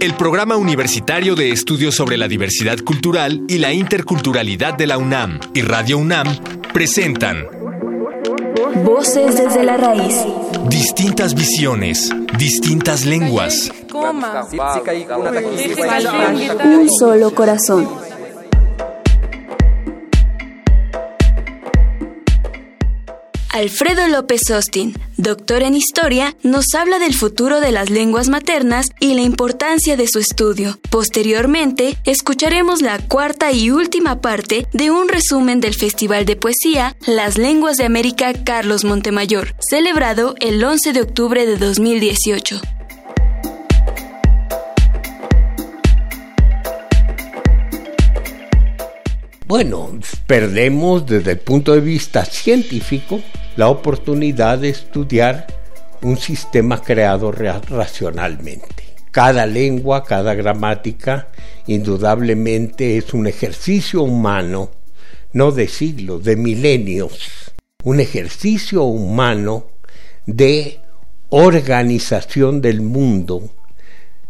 El Programa Universitario de Estudios sobre la Diversidad Cultural y la Interculturalidad de la UNAM y Radio UNAM presentan Voces desde la raíz. Distintas visiones, distintas lenguas. Un solo corazón. Alfredo López Austin, doctor en historia, nos habla del futuro de las lenguas maternas y la importancia de su estudio. Posteriormente, escucharemos la cuarta y última parte de un resumen del Festival de Poesía Las Lenguas de América Carlos Montemayor, celebrado el 11 de octubre de 2018. Bueno, perdemos desde el punto de vista científico la oportunidad de estudiar un sistema creado racionalmente. Cada lengua, cada gramática, indudablemente es un ejercicio humano, no de siglos, de milenios, un ejercicio humano de organización del mundo.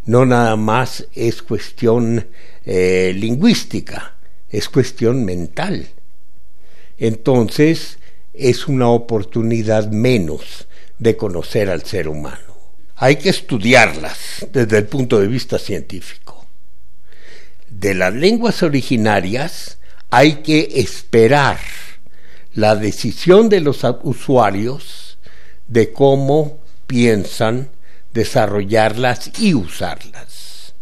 No nada más es cuestión eh, lingüística, es cuestión mental. Entonces, es una oportunidad menos de conocer al ser humano. Hay que estudiarlas desde el punto de vista científico. De las lenguas originarias hay que esperar la decisión de los usuarios de cómo piensan desarrollarlas y usarlas,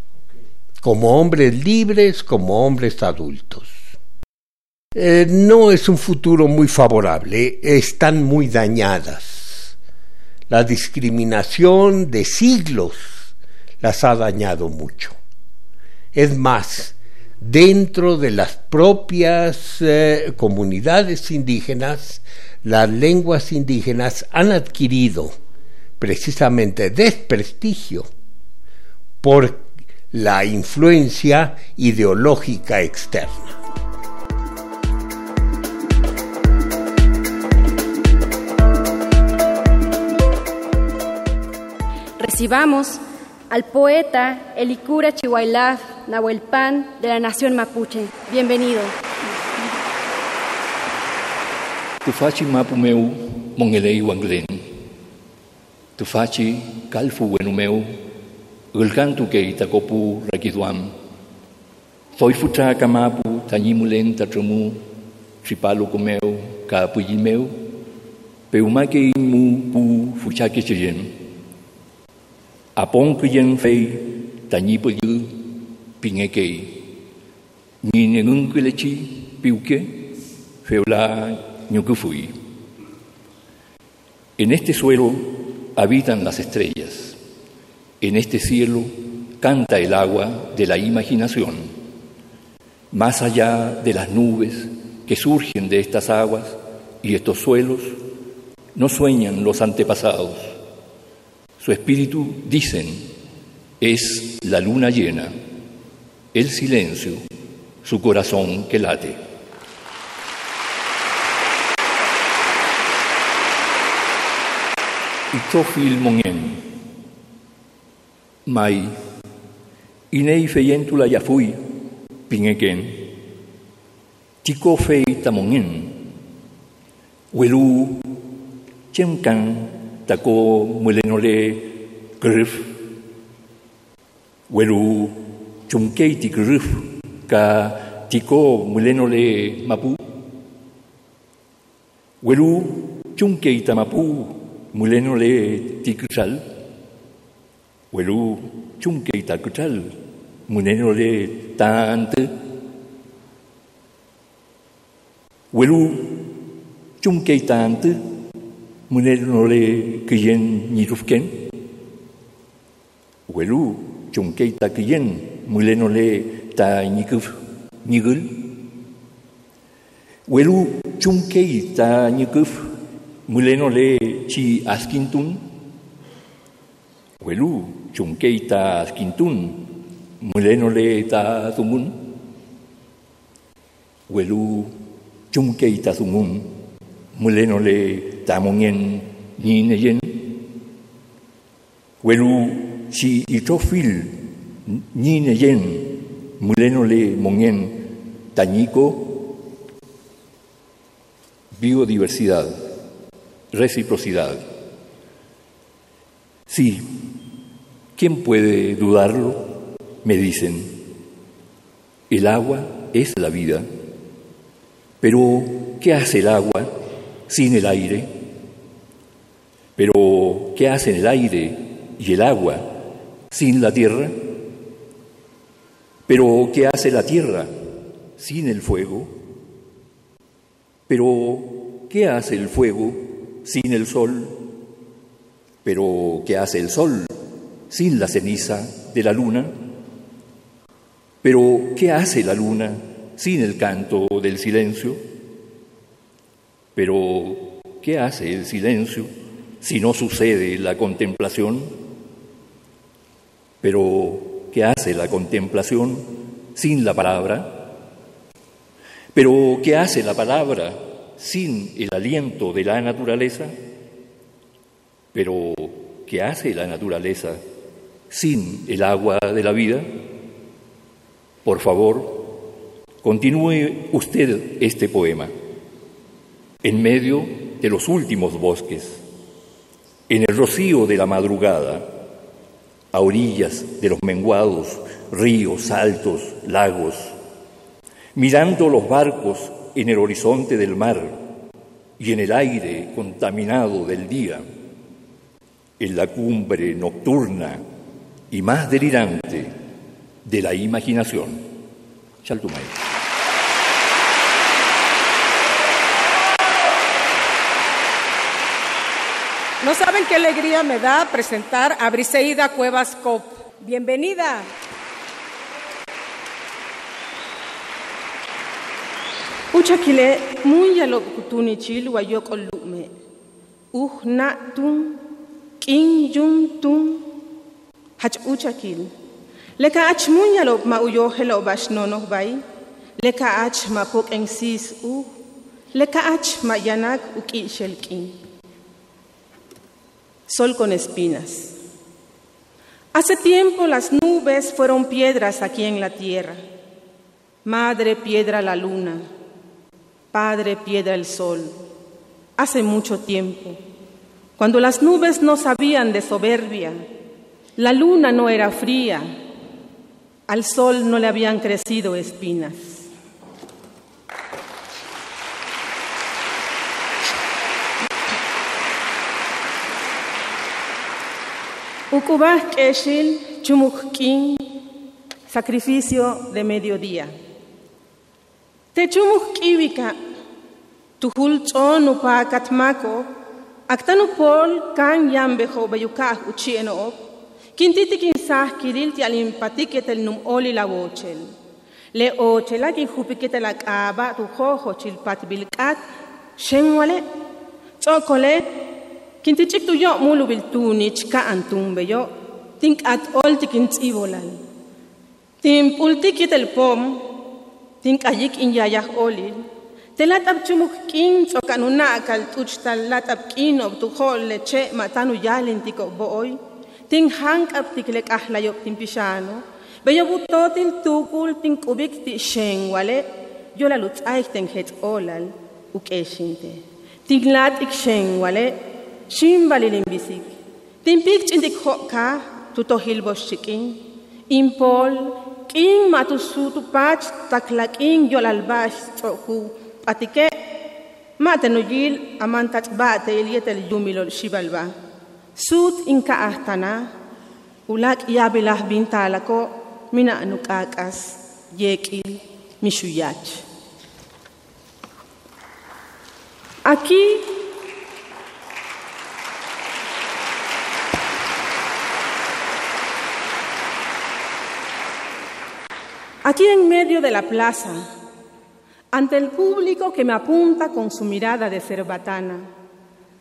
como hombres libres, como hombres adultos. Eh, no es un futuro muy favorable, están muy dañadas. La discriminación de siglos las ha dañado mucho. Es más, dentro de las propias eh, comunidades indígenas, las lenguas indígenas han adquirido precisamente desprestigio por la influencia ideológica externa. Recibamos al poeta Elikura Chihuailaf Nahuelpan de la Nación Mapuche. Bienvenido. Tufachi mapu meu mongelei wanglen. Tufachi kalfu wenu meu ulkantu ke itakopu rakiduam. Foi futra kamapu tanyimulen tatrumu tripalu kumeu ka puyimeu. Peumake mu pu fuchake chiyen. Apong cứ dân phê ta nhi bơ dư pi nghe kì Ni ne ngung cứ lê chi piu ke Feo la ñu cứ fui. En este suelo habitan las estrellas. En este cielo canta el agua de la imaginación. Más allá de las nubes que surgen de estas aguas y estos suelos, no sueñan los antepasados su espíritu, dicen, es la luna llena, el silencio, su corazón que late. Itzofil mongen, mai, inei feyentula yafui, pingeken, tiko fei tamongen, welu, chemkan, tako mulenole grif welu chumkei ti grif ka tiko mulenole mapu welu chumkei ta mapu mulenole ti kusal welu chumkei ta kusal mulenole tante welu chumkei tante 문에노레 그옌 니룹켄 웰루 종케이타 그옌 문에노레 타 니급 니글 웰루 종케이타 니급 문에노레 치 아스킨툰 웰루 종케이타 아스킨툰 문에노레 타 두문 웰루 종케이타 두문 tumun mulenole tamongen ni neyen. Welu si itrofil ni neyen. Muleno le mongen tañico. Biodiversidad reciprocidad. Sí quién puede dudarlo me dicen. El agua es la vida. Pero ¿qué hace el agua sin el aire? Pero ¿qué hace el aire y el agua sin la tierra? Pero ¿qué hace la tierra sin el fuego? Pero ¿qué hace el fuego sin el sol? Pero ¿qué hace el sol sin la ceniza de la luna? Pero ¿qué hace la luna sin el canto del silencio? Pero ¿qué hace el silencio si no sucede la contemplación? Pero ¿qué hace la contemplación sin la palabra? Pero ¿qué hace la palabra sin el aliento de la naturaleza? Pero ¿qué hace la naturaleza sin el agua de la vida? Por favor, continúe usted este poema en medio de los últimos bosques, en el rocío de la madrugada, a orillas de los menguados ríos, altos, lagos, mirando los barcos en el horizonte del mar y en el aire contaminado del día, en la cumbre nocturna y más delirante de la imaginación. Chaltumay. No saben qué alegría me da presentar a Briseida Cuevas Cop. Bienvenida. Uchakile muy yalo kutuni chil wayok olume. Uh na tum king jum tum hach uchakil. Leka ach muy yalo ma uyo helo bash nono bay. Leka ach ma pok engsis u. Leka ach ma yanak uki shelkin sol con espinas. Hace tiempo las nubes fueron piedras aquí en la tierra. Madre piedra la luna, Padre piedra el sol. Hace mucho tiempo, cuando las nubes no sabían de soberbia, la luna no era fría, al sol no le habían crecido espinas. Ukubah Keshil Chumuhkin, sacrificio de mediodía. Te Chumuhkivika, Tuhul Chonu pa Katmako, Aktanu Pol kan Yambejo Bayukah Uchieno, Quintiti Kinsah Kiril Tialim Patiketel Num Oli la Wochel. Le ochela kin jupikete la kaba tu jojo chilpat bilkat, shenwale, kintichik tuyo mulu biltunich yo tink at ol tikin tibolal. Tim pultikit el tikintz'ibolal tinpultik kitelpom tink'ayik inyayaj olil. Telat'ab chumuk k'in so tz'okanuna'kal t'uchtal lat'ab k'in ob'tujo'l leche' ma'tan uyalin tik'o'b'o'oy tinjank'ab tiklek'ajlayo'k tinpixano beyo butotil tukul tink ubikti sheng wale, yolalut aicheng het olal, ti'xenwale yolalutz'aik tenjetz'olal uk'exintej tinlat'ik xenwale' шин балилин бисик тимпик чиндик хока тутохил бошчикин импол кин матусу тупач таклакин йолалбаш цоху атике матенуйил амантач бате ильетел юмилол шибалба сут инка ахтана улак ябилах бинталако мина нукакас yekil mishuyach. Aquí Aquí en medio de la plaza, ante el público que me apunta con su mirada de cerbatana,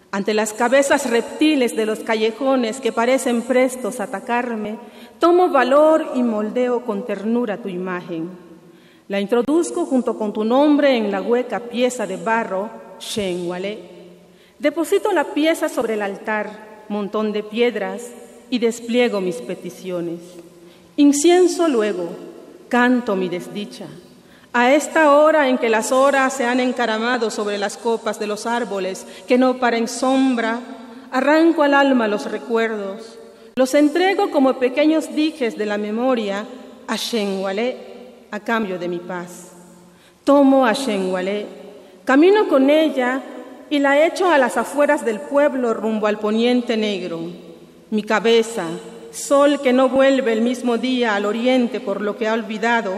ante las cabezas reptiles de los callejones que parecen prestos a atacarme, tomo valor y moldeo con ternura tu imagen. La introduzco junto con tu nombre en la hueca pieza de barro, Shenwale. Deposito la pieza sobre el altar, montón de piedras, y despliego mis peticiones. Incienso luego, canto mi desdicha. A esta hora en que las horas se han encaramado sobre las copas de los árboles que no paren sombra, arranco al alma los recuerdos, los entrego como pequeños dijes de la memoria a Shenwale a cambio de mi paz. Tomo a Shenwale, camino con ella y la echo a las afueras del pueblo rumbo al poniente negro. Mi cabeza, sol que no vuelve el mismo día al oriente por lo que ha olvidado,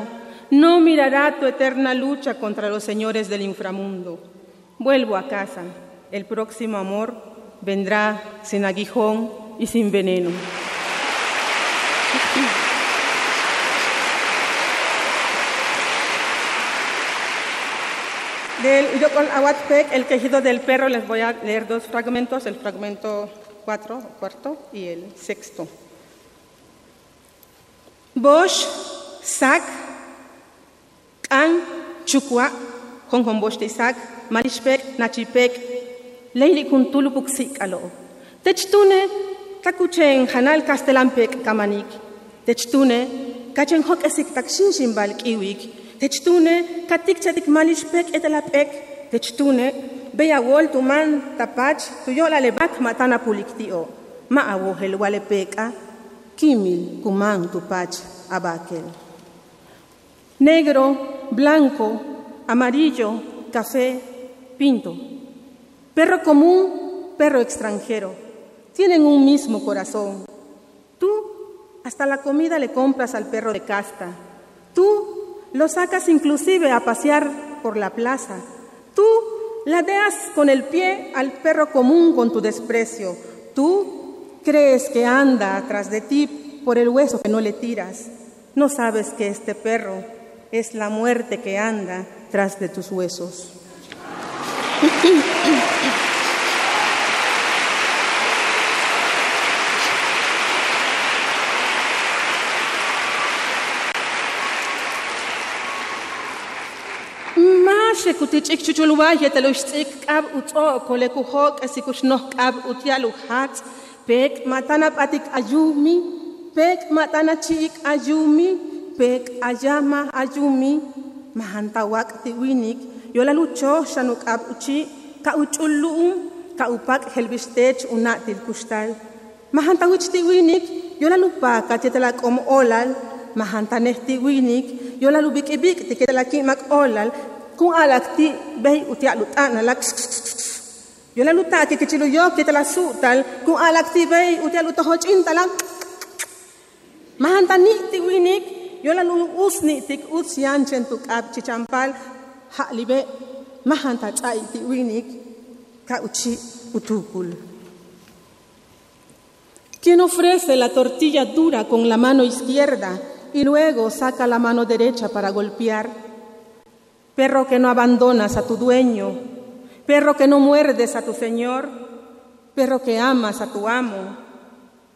no mirará tu eterna lucha contra los señores del inframundo. Vuelvo a casa. El próximo amor vendrá sin aguijón y sin veneno. Del, yo con Aguatpec, el quejido del perro, les voy a leer dos fragmentos, el fragmento cuatro, cuarto y el sexto. Bosch, Sac, Kan, Chukwa, Hong Kong Bosch de Sac, Marishpek, Nachipek, Leili Kuntulu Puksik alo. Techtune, Kakuchen, Hanal Castellampek, Kamanik. Techtune, Kachen Hok Esik Takshin Shimbal Kiwik. Techtune, Katik Chatik Malishpek etelapek. Techtune, Beya Wol Tuman Tapach, Tuyola Lebak Matana Puliktio. Maawohel Walepeka. Kimil, Kuman, Tupach, Abakel. Negro, blanco, amarillo, café, pinto. Perro común, perro extranjero. Tienen un mismo corazón. Tú hasta la comida le compras al perro de casta. Tú lo sacas inclusive a pasear por la plaza. Tú ladeas con el pie al perro común con tu desprecio. Tú Crees que anda atrás de ti por el hueso que no le tiras. No sabes que este perro es la muerte que anda tras de tus huesos. Pek matana patik ayumi pek matana chiik ayumi pek ayama ayumi mahantawak tiwinik yola lucho shanuk ab uchi ka uchulluum ka upak helbistech una til kustal. Mahantawich tiwinik yola lupa ka titala kom olal. Mahantaneh tiwinik yola lubik ibik tikitala kimak olal. Kung alak ti bay utiak lutana lak yo la luta que chilo yo que te la sutal kung alak ti bay utia luta hochin talang mahanta ni ti winik. Yo la lu usni tik usian chen tu kap chichampal. Ha libe mahanta chai ti winik. Ka uchi utukul. ¿Quién ofrece la tortilla dura con la mano izquierda y luego saca la mano derecha para golpear? Perro que no abandonas a tu dueño, perro que no muerdes a tu Señor, perro que amas a tu amo.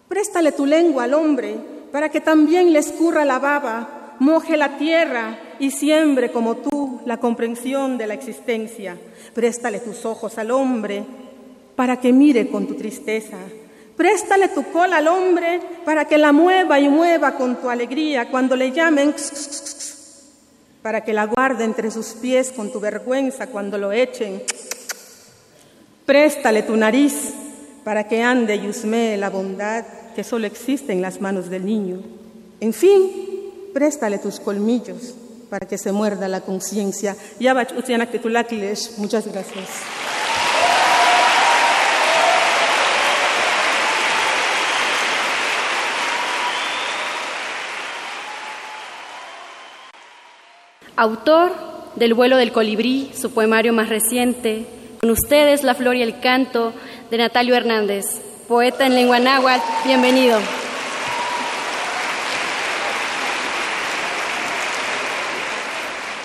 Préstale tu lengua al hombre para que también le escurra la baba, moje la tierra y siembre como tú la comprensión de la existencia. Préstale tus ojos al hombre para que mire con tu tristeza. Préstale tu cola al hombre para que la mueva y mueva con tu alegría cuando le llamen, para que la guarde entre sus pies con tu vergüenza cuando lo echen. Préstale tu nariz para que ande y husmee la bondad que solo existe en las manos del niño. En fin, préstale tus colmillos para que se muerda la conciencia. Muchas gracias. Autor del vuelo del colibrí, su poemario más reciente. Con ustedes, La Flor y el Canto, de Natalio Hernández, poeta en lengua náhuatl. Bienvenido.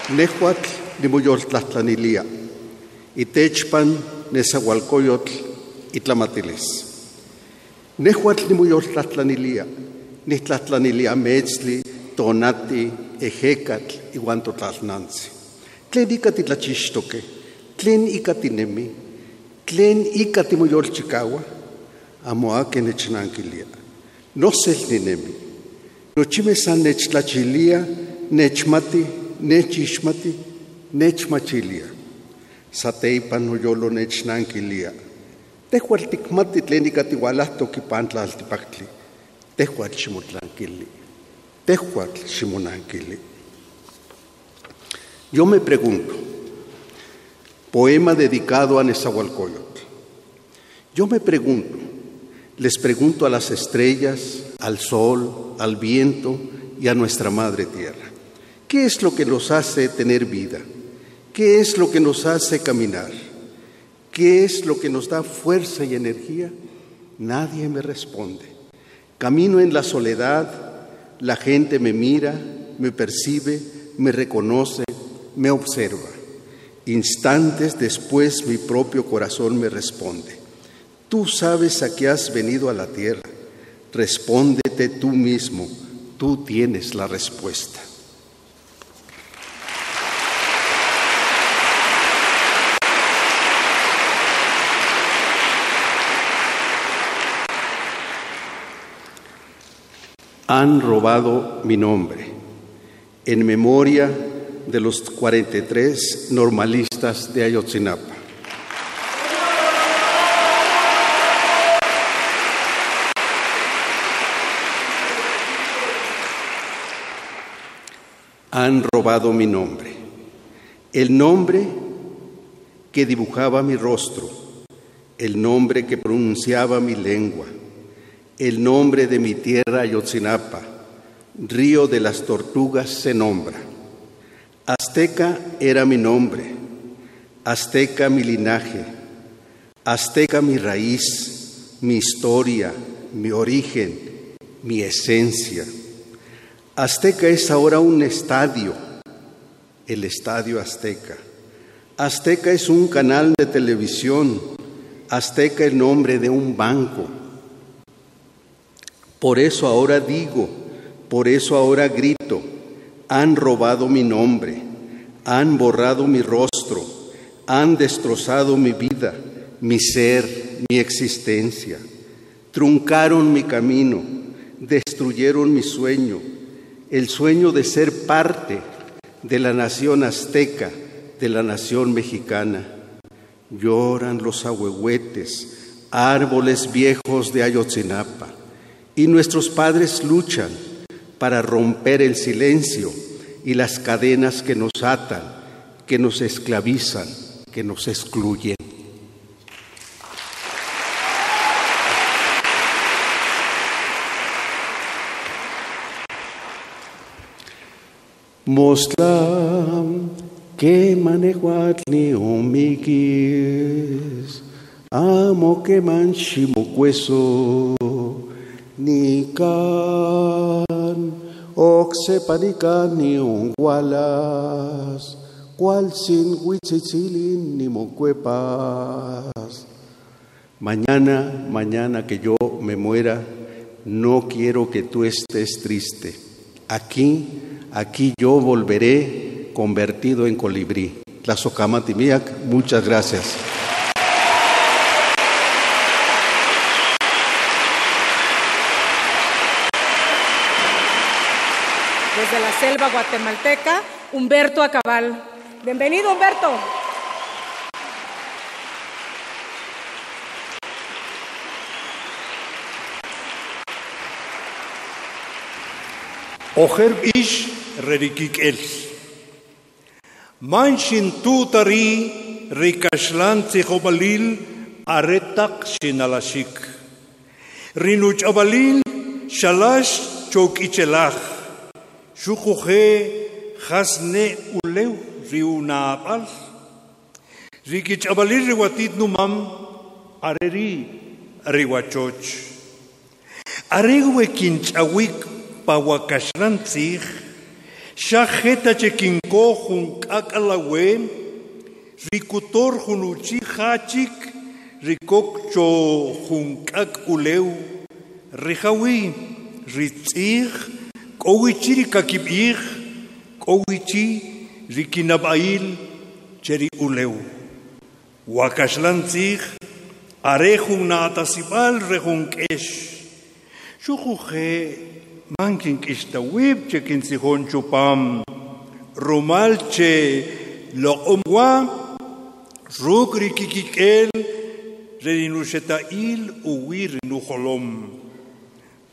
Nehuatl nimuyortlatlanilia, itechpan nezahualcoyotl itlamatilis. Nehuatl nimuyortlatlanilia, nitlatlanilia metzli, tonati, ejecatl, iuan totlalnantzi. Tlen ika titlachixtoque, Τλέν ή κάτι νεμί. Τλέν ή κάτι μου γιόλ τσικάουα. Αμω άκαινε την αγγελία. Νος έλθει νεμί. Νοτσίμε σαν νέτσι λατσιλία, νέτσι μάτι, νέτσι ίσματι, νέτσι ματσιλία. Σα τέ είπαν ο γιόλο νέτσι να αγγελία. Τέχω αλτικμάτι τλένει κάτι poema dedicado a Nezahualcóyotl. Yo me pregunto, les pregunto a las estrellas, al sol, al viento y a nuestra madre tierra, ¿qué es lo que nos hace tener vida? ¿Qué es lo que nos hace caminar? ¿Qué es lo que nos da fuerza y energía? Nadie me responde. Camino en la soledad, la gente me mira, me percibe, me reconoce, me observa. Instantes después mi propio corazón me responde. Tú sabes a qué has venido a la tierra. Respóndete tú mismo. Tú tienes la respuesta. Han robado mi nombre en memoria de los 43 normalistas de Ayotzinapa. Han robado mi nombre, el nombre que dibujaba mi rostro, el nombre que pronunciaba mi lengua, el nombre de mi tierra Ayotzinapa, río de las tortugas se nombra. Azteca era mi nombre, azteca mi linaje, azteca mi raíz, mi historia, mi origen, mi esencia. Azteca es ahora un estadio, el Estadio Azteca. Azteca es un canal de televisión, Azteca el nombre de un banco. Por eso ahora digo, por eso ahora grito, han robado mi nombre, han borrado mi rostro, han destrozado mi vida, mi ser, mi existencia, truncaron mi camino, destruyeron mi sueño, el sueño de ser parte de la nación azteca, de la nación mexicana. Lloran los ahuehuetes, árboles viejos de Ayotzinapa, y nuestros padres luchan para romper el silencio y las cadenas que nos atan, que nos esclavizan, que nos excluyen. Moslam que manejuatni omikis, amo que manchimocueso, ni can, oxepanican ni ungualas, cual sin huitzitzilin ni mocuepas. Mañana, mañana que yo me muera, no quiero que tú estés triste. Aquí, aquí yo volveré convertido en colibrí. La Socamatimiac, muchas gracias. Desde la selva guatemalteca, Humberto Acabal. Bienvenido, Humberto. Oher ish rerikik el. Manshin tutari rikashlan tzichobalil aretak shinalashik. Rinuch abalil shalash chok ichelach. Shukuhe hasne uleu riunapal. Rikich abalil riwatit numam areri riwachoch. Aregwe kinchawik pawakashrantzij, xajeta chekinko jun kakalawe, rikutor jun uchi hachik, rikok cho jun kak uleu, rijawi, ritzij, k'owichiri kakib'ij k'owichi rikinab'ayil cheri uleu wakaxlantzij arejun na'atasib'al rejun k'ex xuquje man kink'ixtawib che kintzijun chupam rumal che loq'um wa ruk rikikik'el rerinuxeta'il uwi rinujolom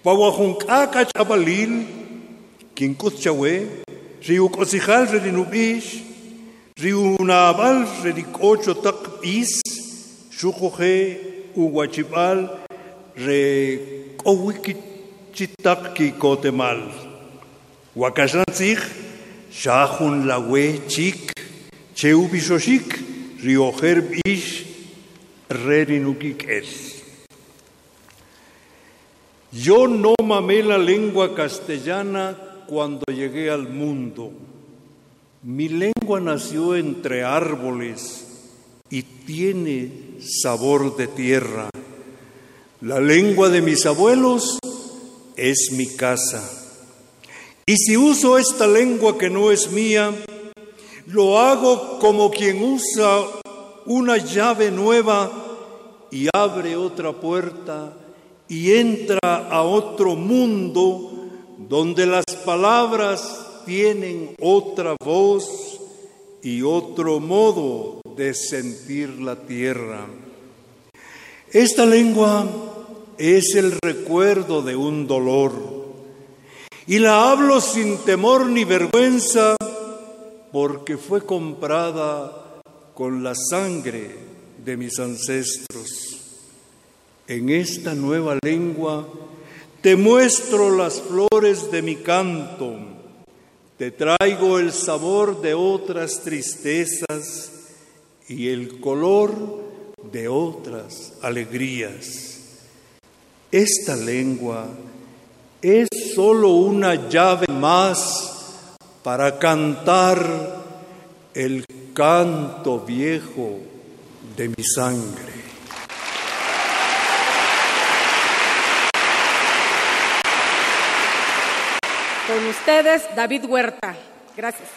pawajunk'akach abalil kinkut chawe riuk osijal redinubish riunabal redikocho tak is shukuje uwachipal re owiki chitak ki kotemal. Wakashantzich, shahun lawe chik, cheu bishoshik, riojer bish, rerinukik es. Yo no mamé la lengua castellana cuando llegué al mundo. Mi lengua nació entre árboles y tiene sabor de tierra. La lengua de mis abuelos es mi casa. Y si uso esta lengua que no es mía, lo hago como quien usa una llave nueva y abre otra puerta y entra a otro mundo donde las palabras tienen otra voz y otro modo de sentir la tierra. Esta lengua es el recuerdo de un dolor y la hablo sin temor ni vergüenza porque fue comprada con la sangre de mis ancestros. En esta nueva lengua te muestro las flores de mi canto, te traigo el sabor de otras tristezas y el color de otras alegrías. Esta lengua es solo una llave más para cantar el canto viejo de mi sangre. Ustedes, David Huerta. Gracias.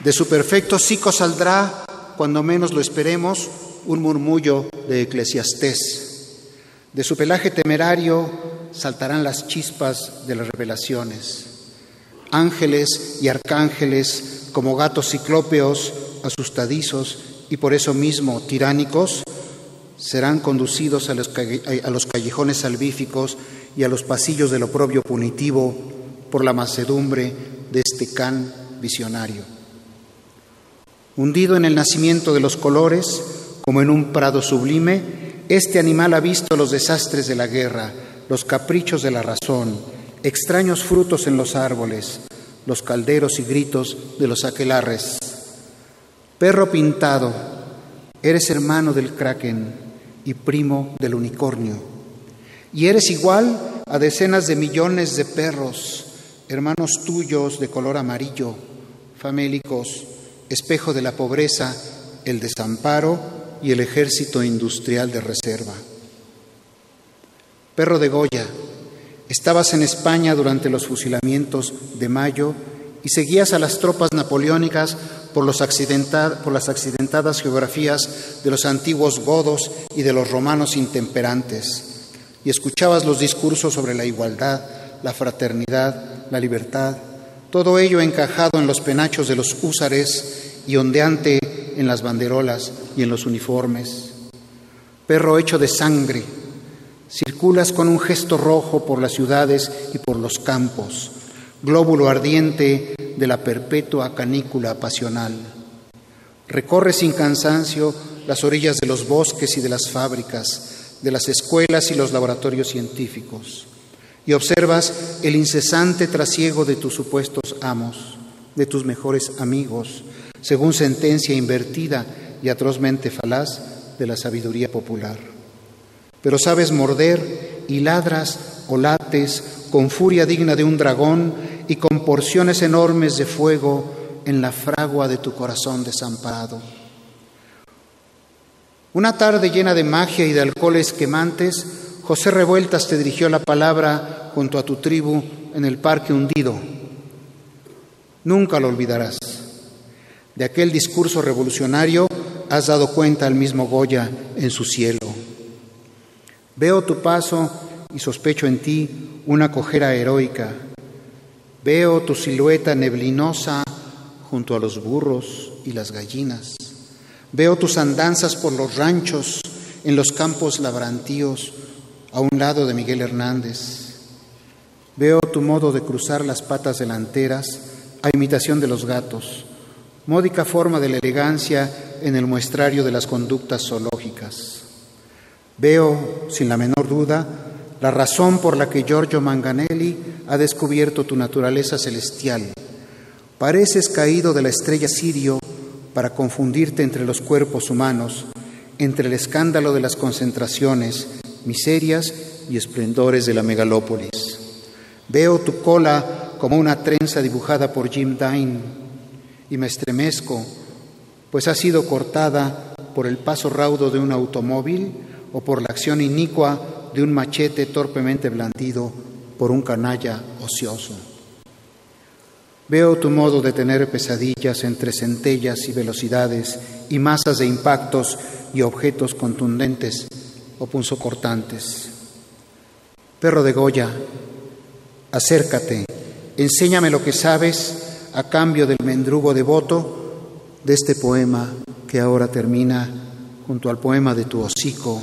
De su perfecto psico saldrá, cuando menos lo esperemos, un murmullo de eclesiastés. De su pelaje temerario saltarán las chispas de las revelaciones. Ángeles y arcángeles, como gatos ciclópeos, asustadizos y por eso mismo tiránicos, serán conducidos a los, callejones salvíficos y a los pasillos del oprobio punitivo por la macedumbre de este can visionario. Hundido en el nacimiento de los colores, como en un prado sublime, este animal ha visto los desastres de la guerra, los caprichos de la razón, extraños frutos en los árboles, los calderos y gritos de los aquelarres. Perro pintado, eres hermano del kraken y primo del unicornio. Y eres igual a decenas de millones de perros, hermanos tuyos de color amarillo, famélicos, espejo de la pobreza, el desamparo y el ejército industrial de reserva. Perro de Goya, estabas en España durante los fusilamientos de mayo y seguías a las tropas napoleónicas por, las accidentadas geografías de los antiguos godos y de los romanos intemperantes, y escuchabas los discursos sobre la igualdad, la fraternidad, la libertad, todo ello encajado en los penachos de los húsares y ondeante en las banderolas y en los uniformes. Perro hecho de sangre, circulas con un gesto rojo por las ciudades y por los campos, glóbulo ardiente de la perpetua canícula pasional. Recorre sin cansancio las orillas de los bosques y de las fábricas, de las escuelas y los laboratorios científicos y observas el incesante trasiego de tus supuestos amos, de tus mejores amigos, según sentencia invertida y atrozmente falaz de la sabiduría popular. Pero sabes morder y ladras o lates con furia digna de un dragón y con porciones enormes de fuego en la fragua de tu corazón desamparado. Una tarde llena de magia y de alcoholes quemantes, José Revueltas te dirigió la palabra junto a tu tribu en el parque hundido. Nunca lo olvidarás. De aquel discurso revolucionario has dado cuenta al mismo Goya en su cielo. Veo tu paso y sospecho en ti una cojera heroica. Veo tu silueta neblinosa junto a los burros y las gallinas. Veo tus andanzas por los ranchos, en los campos labrantíos, a un lado de Miguel Hernández. Veo tu modo de cruzar las patas delanteras a imitación de los gatos, módica forma de la elegancia en el muestrario de las conductas zoológicas. Veo, sin la menor duda, la razón por la que Giorgio Manganelli ha descubierto tu naturaleza celestial. Pareces caído de la estrella Sirio para confundirte entre los cuerpos humanos, entre el escándalo de las concentraciones, miserias y esplendores de la megalópolis. Veo tu cola como una trenza dibujada por Jim Dine y me estremezco, pues ha sido cortada por el paso raudo de un automóvil o por la acción inicua de un machete torpemente blandido por un canalla ocioso. Veo tu modo de tener pesadillas entre centellas y velocidades y masas de impactos y objetos contundentes o punzocortantes. Perro de Goya, acércate, enséñame lo que sabes a cambio del mendrugo devoto de este poema que ahora termina junto al poema de tu hocico,